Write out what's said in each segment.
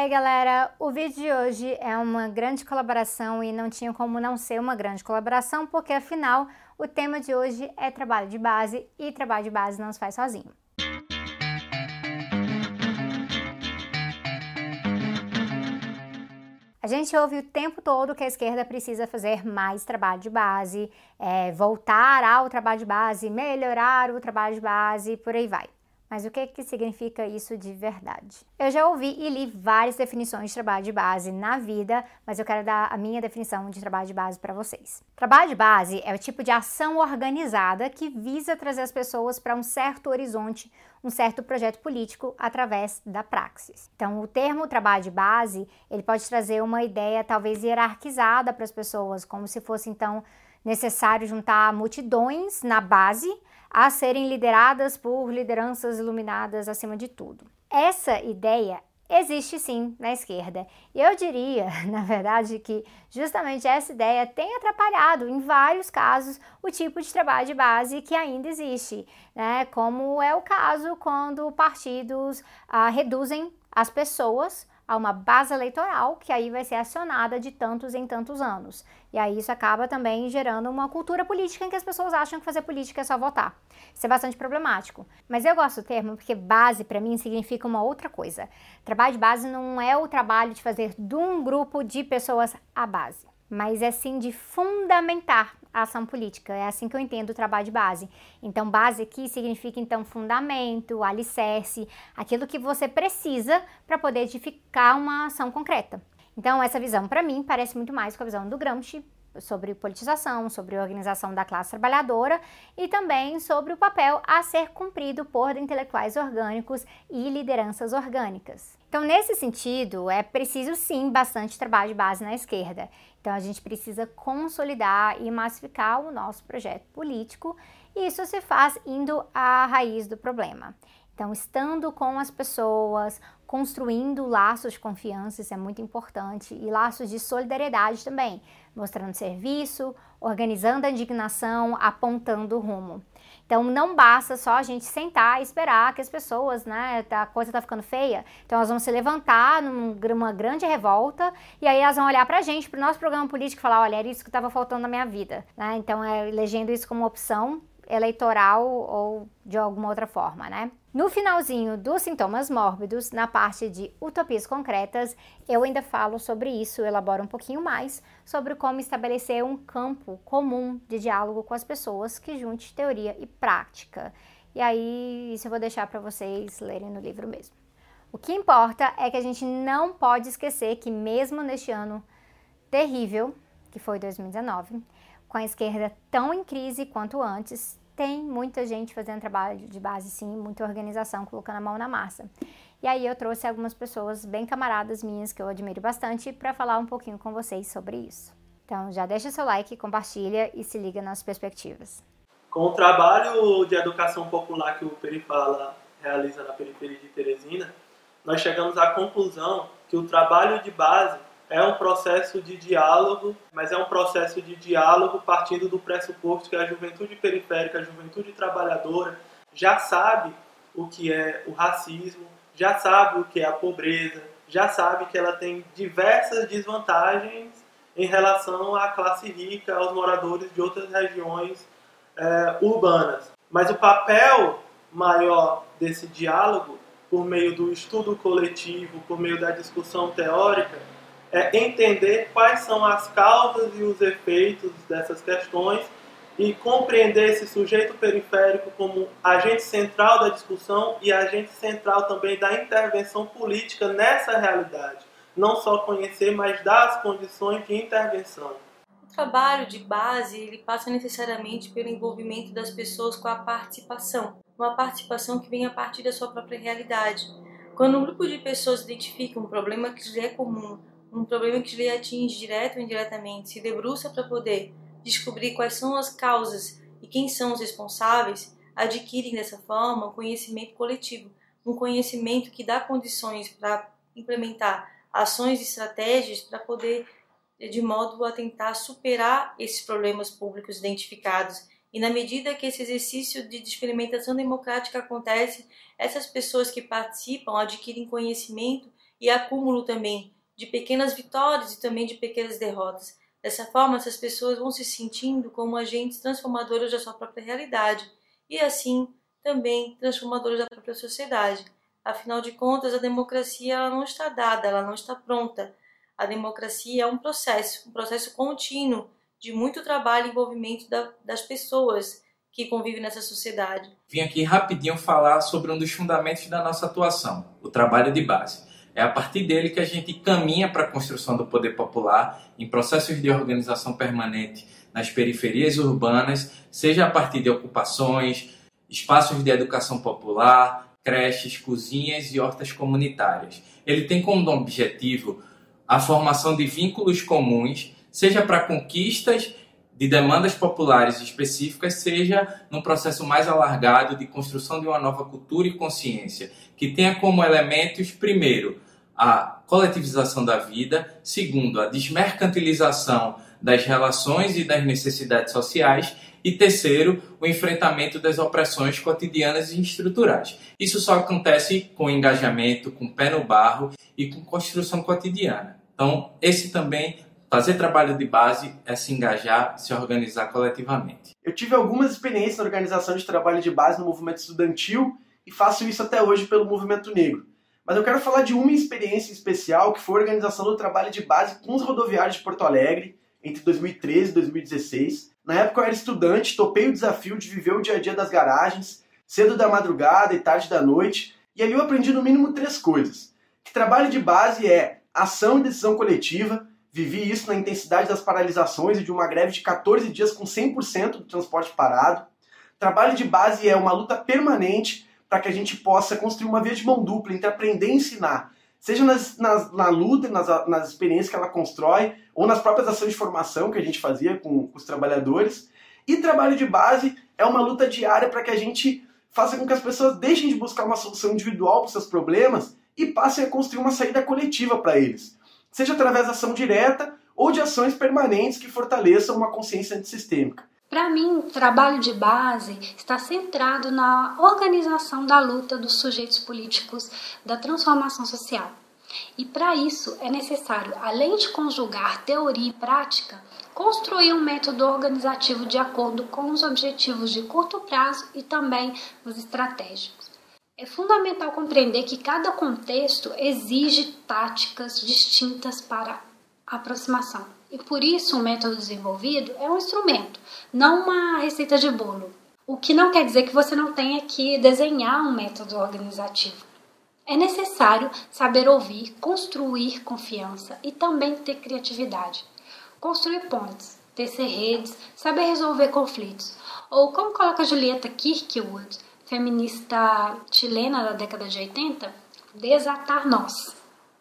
Ei galera, o vídeo de hoje é uma grande colaboração e não tinha como não ser uma grande colaboração, porque afinal o tema de hoje é trabalho de base e trabalho de base não se faz sozinho. A gente ouve o tempo todo que a esquerda precisa fazer mais trabalho de base, é, voltar ao trabalho de base, melhorar o trabalho de base, por aí vai. Mas o que, que significa isso de verdade? Eu já ouvi e li várias definições de trabalho de base na vida, mas eu quero dar a minha definição de trabalho de base para vocês. Trabalho de base é o tipo de ação organizada que visa trazer as pessoas para um certo horizonte, um certo projeto político através da praxis. Então, o termo trabalho de base, ele pode trazer uma ideia talvez hierarquizada para as pessoas, como se fosse então necessário juntar multidões na base a serem lideradas por lideranças iluminadas acima de tudo. Essa ideia existe sim na esquerda. E eu diria, na verdade, que justamente essa ideia tem atrapalhado, em vários casos, o tipo de trabalho de base que ainda existe, né? como é o caso quando partidos ah, reduzem as pessoas a uma base eleitoral que aí vai ser acionada de tantos em tantos anos. E aí isso acaba também gerando uma cultura política em que as pessoas acham que fazer política é só votar. Isso é bastante problemático. Mas eu gosto do termo porque base para mim significa uma outra coisa. Trabalho de base não é o trabalho de fazer de um grupo de pessoas a base mas é sim de fundamentar a ação política. É assim que eu entendo o trabalho de base. Então, base aqui significa então fundamento, alicerce, aquilo que você precisa para poder edificar uma ação concreta. Então, essa visão para mim parece muito mais com a visão do Gramsci sobre politização, sobre organização da classe trabalhadora e também sobre o papel a ser cumprido por intelectuais orgânicos e lideranças orgânicas. Então, nesse sentido, é preciso sim bastante trabalho de base na esquerda. Então, a gente precisa consolidar e massificar o nosso projeto político, e isso se faz indo à raiz do problema. Então, estando com as pessoas, construindo laços de confiança, isso é muito importante, e laços de solidariedade também, mostrando serviço, organizando a indignação, apontando o rumo. Então não basta só a gente sentar e esperar que as pessoas, né, a coisa tá ficando feia. Então elas vão se levantar numa grande revolta e aí elas vão olhar pra gente, pro nosso programa político e falar, olha, era isso que estava faltando na minha vida, né? Então é elegendo isso como opção eleitoral ou de alguma outra forma, né? No finalzinho dos sintomas mórbidos, na parte de utopias concretas, eu ainda falo sobre isso, elaboro um pouquinho mais sobre como estabelecer um campo comum de diálogo com as pessoas que junte teoria e prática. E aí, isso eu vou deixar para vocês lerem no livro mesmo. O que importa é que a gente não pode esquecer que mesmo neste ano terrível, que foi 2019, com a esquerda tão em crise quanto antes, tem muita gente fazendo trabalho de base sim, muita organização colocando a mão na massa. E aí eu trouxe algumas pessoas bem camaradas minhas que eu admiro bastante para falar um pouquinho com vocês sobre isso. Então já deixa seu like, compartilha e se liga nas perspectivas. Com o trabalho de educação popular que o Perifala realiza na periferia de Teresina, nós chegamos à conclusão que o trabalho de base é um processo de diálogo, mas é um processo de diálogo partindo do pressuposto que a juventude periférica, a juventude trabalhadora, já sabe o que é o racismo, já sabe o que é a pobreza, já sabe que ela tem diversas desvantagens em relação à classe rica, aos moradores de outras regiões é, urbanas. Mas o papel maior desse diálogo, por meio do estudo coletivo, por meio da discussão teórica, é entender quais são as causas e os efeitos dessas questões e compreender esse sujeito periférico como agente central da discussão e agente central também da intervenção política nessa realidade. Não só conhecer, mas dar as condições de intervenção. O trabalho de base ele passa necessariamente pelo envolvimento das pessoas com a participação, uma participação que vem a partir da sua própria realidade. Quando um grupo de pessoas identifica um problema que lhe é comum, um problema que lhe atinge direto ou indiretamente, se debruça para poder descobrir quais são as causas e quem são os responsáveis, adquirem dessa forma um conhecimento coletivo, um conhecimento que dá condições para implementar ações e estratégias para poder, de modo a tentar superar esses problemas públicos identificados. E na medida que esse exercício de experimentação democrática acontece, essas pessoas que participam adquirem conhecimento e acúmulo também de pequenas vitórias e também de pequenas derrotas. Dessa forma, essas pessoas vão se sentindo como agentes transformadores da sua própria realidade e, assim, também transformadores da própria sociedade. Afinal de contas, a democracia ela não está dada, ela não está pronta. A democracia é um processo, um processo contínuo de muito trabalho e envolvimento da, das pessoas que convivem nessa sociedade. Vim aqui rapidinho falar sobre um dos fundamentos da nossa atuação, o trabalho de base. É a partir dele que a gente caminha para a construção do poder popular em processos de organização permanente nas periferias urbanas, seja a partir de ocupações, espaços de educação popular, creches, cozinhas e hortas comunitárias. Ele tem como objetivo a formação de vínculos comuns, seja para conquistas de demandas populares específicas, seja num processo mais alargado de construção de uma nova cultura e consciência, que tenha como elementos, primeiro, a coletivização da vida, segundo, a desmercantilização das relações e das necessidades sociais, e terceiro, o enfrentamento das opressões cotidianas e estruturais. Isso só acontece com engajamento, com pé no barro e com construção cotidiana. Então, esse também Fazer trabalho de base é se engajar, se organizar coletivamente. Eu tive algumas experiências na organização de trabalho de base no movimento estudantil e faço isso até hoje pelo movimento negro. Mas eu quero falar de uma experiência especial que foi a organização do trabalho de base com os rodoviários de Porto Alegre entre 2013 e 2016. Na época eu era estudante, topei o desafio de viver o dia a dia das garagens, cedo da madrugada e tarde da noite, e ali eu aprendi no mínimo três coisas. Que trabalho de base é ação e decisão coletiva, Vivi isso na intensidade das paralisações e de uma greve de 14 dias com 100% do transporte parado. Trabalho de base é uma luta permanente para que a gente possa construir uma via de mão dupla entre aprender e ensinar, seja nas, nas, na luta, nas, nas experiências que ela constrói, ou nas próprias ações de formação que a gente fazia com, com os trabalhadores. E trabalho de base é uma luta diária para que a gente faça com que as pessoas deixem de buscar uma solução individual para os seus problemas e passem a construir uma saída coletiva para eles seja através da ação direta ou de ações permanentes que fortaleçam uma consciência antissistêmica. Para mim, o trabalho de base está centrado na organização da luta dos sujeitos políticos da transformação social. E para isso é necessário, além de conjugar teoria e prática, construir um método organizativo de acordo com os objetivos de curto prazo e também os estratégicos. É fundamental compreender que cada contexto exige táticas distintas para aproximação. E por isso o método desenvolvido é um instrumento, não uma receita de bolo. O que não quer dizer que você não tenha que desenhar um método organizativo. É necessário saber ouvir, construir confiança e também ter criatividade. Construir pontes, tecer redes, saber resolver conflitos. Ou como coloca Julieta Kirkwood, feminista chilena da década de 80, desatar nós,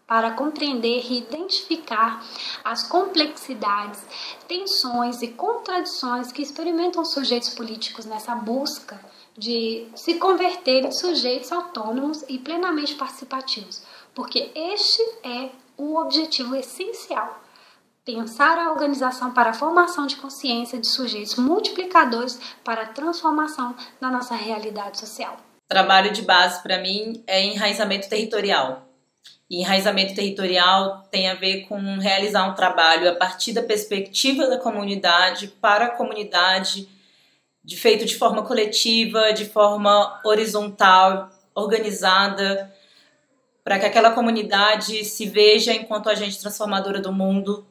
para compreender e identificar as complexidades, tensões e contradições que experimentam sujeitos políticos nessa busca de se converter em sujeitos autônomos e plenamente participativos, porque este é o objetivo essencial Pensar a organização para a formação de consciência de sujeitos multiplicadores para a transformação da nossa realidade social. Trabalho de base para mim é enraizamento territorial. E enraizamento territorial tem a ver com realizar um trabalho a partir da perspectiva da comunidade para a comunidade, de feito de forma coletiva, de forma horizontal, organizada, para que aquela comunidade se veja enquanto agente transformadora do mundo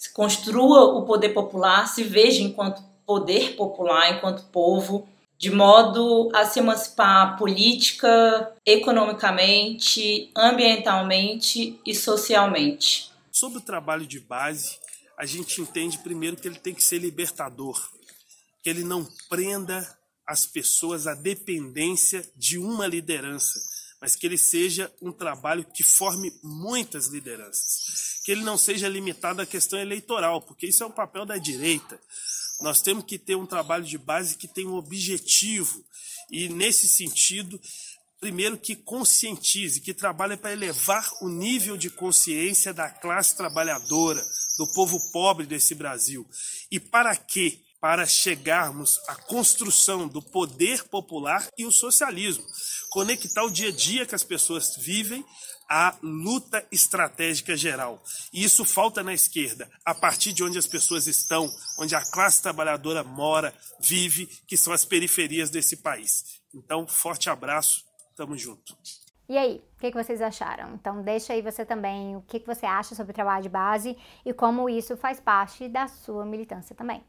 se construa o poder popular, se veja enquanto poder popular, enquanto povo, de modo a se emancipar política, economicamente, ambientalmente e socialmente. Sobre o trabalho de base, a gente entende primeiro que ele tem que ser libertador, que ele não prenda as pessoas à dependência de uma liderança, mas que ele seja um trabalho que forme muitas lideranças que ele não seja limitado à questão eleitoral, porque isso é um papel da direita. Nós temos que ter um trabalho de base que tenha um objetivo e, nesse sentido, primeiro que conscientize, que trabalhe para elevar o nível de consciência da classe trabalhadora, do povo pobre desse Brasil. E para quê? Para chegarmos à construção do poder popular e o socialismo. Conectar o dia a dia que as pessoas vivem à luta estratégica geral. E isso falta na esquerda, a partir de onde as pessoas estão, onde a classe trabalhadora mora, vive, que são as periferias desse país. Então, forte abraço, tamo junto. E aí, o que, que, vocês acharam? Então deixa aí você também o que, que você acha sobre o trabalho de base e como isso faz parte da sua militância também.